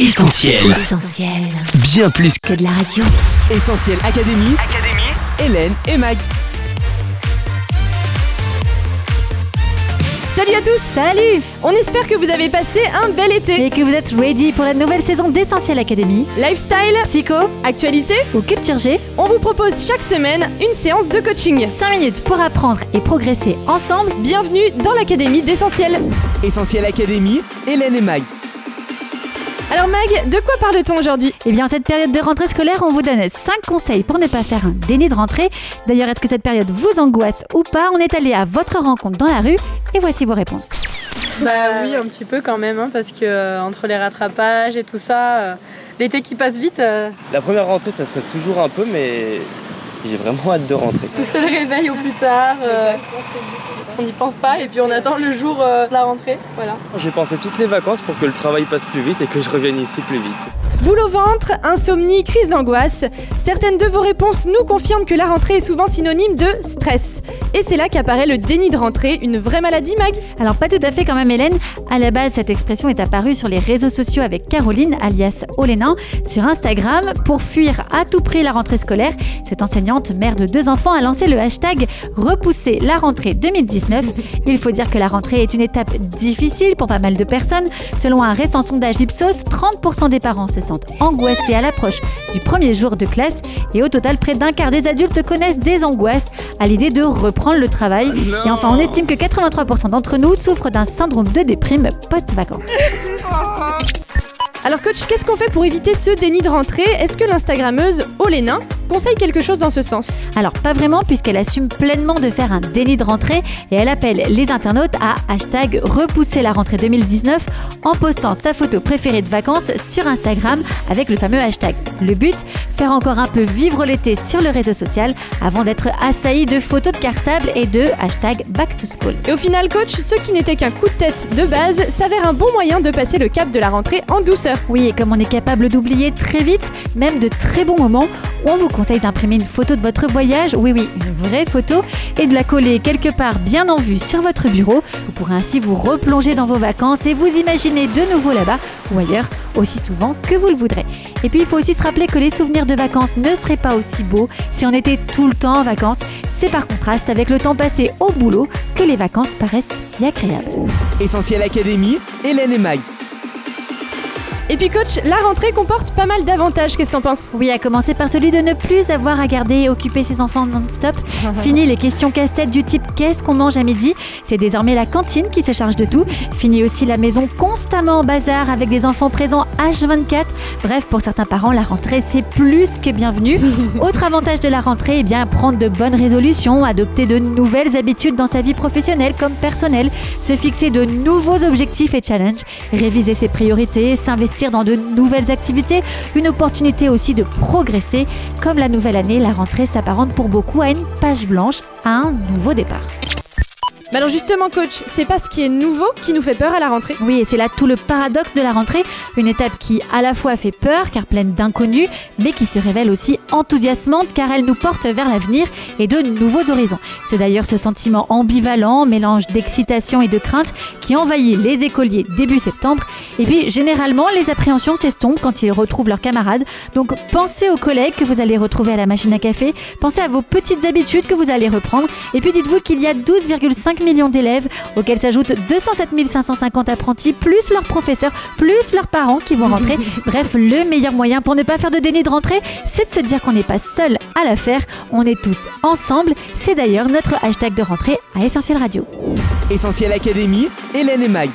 Essentiel. Essentiel. Bien plus Que de la radio. Essentiel Académie. Hélène et Mag. Salut à tous Salut On espère que vous avez passé un bel été. Et que vous êtes ready pour la nouvelle saison d'Essentiel Academy Lifestyle, Psycho actualité, ou Culture G on vous propose chaque semaine une séance de coaching. 5 minutes pour apprendre et progresser ensemble. Bienvenue dans l'Académie d'Essentiel. Essentiel Académie. Hélène et Mag. Alors Mag, de quoi parle-t-on aujourd'hui? Et bien en cette période de rentrée scolaire, on vous donne 5 conseils pour ne pas faire un déni de rentrée. D'ailleurs, est-ce que cette période vous angoisse ou pas? On est allé à votre rencontre dans la rue et voici vos réponses. Bah oui, un petit peu quand même, hein, parce que euh, entre les rattrapages et tout ça, euh, l'été qui passe vite, euh, La première rentrée, ça stresse toujours un peu, mais j'ai vraiment hâte de rentrer. pousser le réveil au plus tard, euh, on n'y pense pas et puis on attend le jour euh, de la rentrée. Voilà. J'ai pensé toutes les vacances pour que le travail passe plus vite et que je revienne ici plus vite. Boule au ventre, insomnie, crise d'angoisse. Certaines de vos réponses nous confirment que la rentrée est souvent synonyme de stress. Et c'est là qu'apparaît le déni de rentrée, une vraie maladie Mag? Alors pas tout à fait quand même Hélène. À la base, cette expression est apparue sur les réseaux sociaux avec Caroline, alias Olénin, sur Instagram. Pour fuir à tout prix la rentrée scolaire, cette enseignante, mère de deux enfants, a lancé le hashtag Repousser la rentrée 2019. Il faut dire que la rentrée est une étape difficile pour pas mal de personnes. Selon un récent sondage Ipsos, 30% des parents se sentent angoissés à l'approche du premier jour de classe et au total, près d'un quart des adultes connaissent des angoisses à l'idée de reprendre le travail. Et enfin, on estime que 83% d'entre nous souffrent d'un syndrome de déprime post-vacances. Alors coach, qu'est-ce qu'on fait pour éviter ce déni de rentrée? Est-ce que l'Instagrammeuse Olénin conseille quelque chose dans ce sens Alors pas vraiment puisqu'elle assume pleinement de faire un déni de rentrée et elle appelle les internautes à hashtag repousser la rentrée 2019 en postant sa photo préférée de vacances sur Instagram avec le fameux hashtag. Le but, faire encore un peu vivre l'été sur le réseau social avant d'être assailli de photos de cartable et de hashtag back to school. Et au final coach, ce qui n'était qu'un coup de tête de base s'avère un bon moyen de passer le cap de la rentrée en douceur. Oui, et comme on est capable d'oublier très vite, même de très bons moments, on vous conseille d'imprimer une photo de votre voyage, oui oui, une vraie photo, et de la coller quelque part bien en vue sur votre bureau. Vous pourrez ainsi vous replonger dans vos vacances et vous imaginer de nouveau là-bas ou ailleurs aussi souvent que vous le voudrez. Et puis il faut aussi se rappeler que les souvenirs de vacances ne seraient pas aussi beaux si on était tout le temps en vacances. C'est par contraste avec le temps passé au boulot que les vacances paraissent si agréables. Essentiel Académie. Hélène et Mag. Et puis coach, la rentrée comporte pas mal d'avantages, qu'est-ce que t'en penses? Oui, à commencer par celui de ne plus avoir à garder et occuper ses enfants non-stop. Fini les questions casse-tête du type qu'est-ce qu'on mange à midi? C'est désormais la cantine qui se charge de tout. Fini aussi la maison constamment en bazar avec des enfants présents H24. Bref, pour certains parents, la rentrée c'est plus que bienvenu. Autre avantage de la rentrée, eh bien prendre de bonnes résolutions, adopter de nouvelles habitudes dans sa vie professionnelle comme personnelle, se fixer de nouveaux objectifs et challenges, réviser ses priorités, s'investir dans de nouvelles activités, une opportunité aussi de progresser. Comme la nouvelle année, la rentrée s'apparente pour beaucoup à une page blanche, à un nouveau départ. Bah alors justement coach, c'est pas ce qui est nouveau qui nous fait peur à la rentrée? Oui, et c'est là tout le paradoxe de la rentrée, une étape qui à la fois fait peur car pleine d'inconnus, mais qui se révèle aussi enthousiasmante car elle nous porte vers l'avenir et de nouveaux horizons. C'est d'ailleurs ce sentiment ambivalent, mélange d'excitation et de crainte qui envahit les écoliers début septembre. Et puis généralement, les appréhensions s'estompent quand ils retrouvent leurs camarades. Donc pensez aux collègues que vous allez retrouver à la machine à café, pensez à vos petites habitudes que vous allez reprendre, et puis dites-vous qu'il y a 12,5 millions d'élèves, auxquels s'ajoutent 207 550 apprentis, plus leurs professeurs, plus leurs parents qui vont rentrer. Bref, le meilleur moyen pour ne pas faire de déni de rentrée, c'est de se dire qu'on n'est pas seul à la faire, on est tous ensemble. C'est d'ailleurs notre hashtag de rentrée à Essentiel Radio. Essentiel Académie. Hélène et Mag.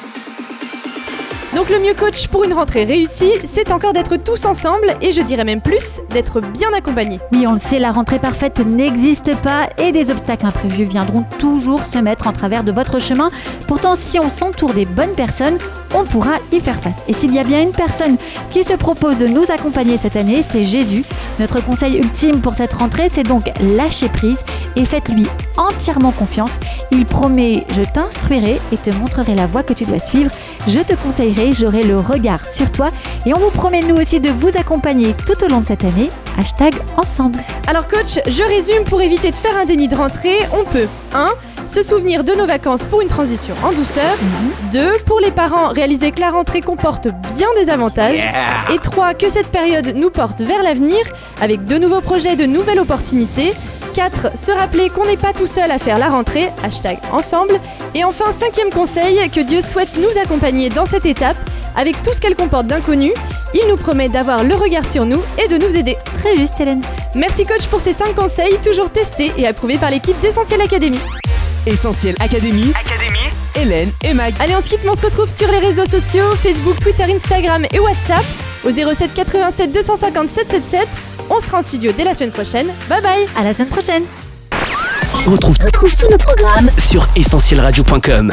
Donc le mieux coach pour une rentrée réussie, c'est encore d'être tous ensemble et je dirais même plus, d'être bien accompagnés. Oui, on le sait, la rentrée parfaite n'existe pas et des obstacles imprévus viendront toujours se mettre en travers de votre chemin. Pourtant, si on s'entoure des bonnes personnes, on pourra y faire face. Et s'il y a bien une personne qui se propose de nous accompagner cette année, c'est Jésus. Notre conseil ultime pour cette rentrée, c'est donc lâcher prise et faites-lui entièrement confiance. Il promet Je t'instruirai et te montrerai la voie que tu dois suivre. Je te conseillerai, j'aurai le regard sur toi et on vous promet nous aussi de vous accompagner tout au long de cette année. Hashtag ensemble. Alors coach, je résume pour éviter de faire un déni de rentrée, on peut 1. Se souvenir de nos vacances pour une transition en douceur. 2. Pour les parents, réaliser que la rentrée comporte bien des avantages. Et 3. Que cette période nous porte vers l'avenir avec de nouveaux projets, de nouvelles opportunités. 4. Se rappeler qu'on n'est pas tout seul à faire la rentrée, hashtag ensemble. Et enfin, cinquième conseil, que Dieu souhaite nous accompagner dans cette étape avec tout ce qu'elle comporte d'inconnu. Il nous promet d'avoir le regard sur nous et de nous aider. Très juste, Hélène. Merci coach pour ces 5 conseils, toujours testés et approuvés par l'équipe d'Essentiel Academy. Essentiel Académie. Hélène et Mag. Allez, on se quitte, mais on se retrouve sur les réseaux sociaux, Facebook, Twitter, Instagram et WhatsApp au 07 87 250 777. On sera en studio dès la semaine prochaine. Bye bye À la semaine prochaine. On retrouve Retrouve tous nos programmes sur essentielradio.com.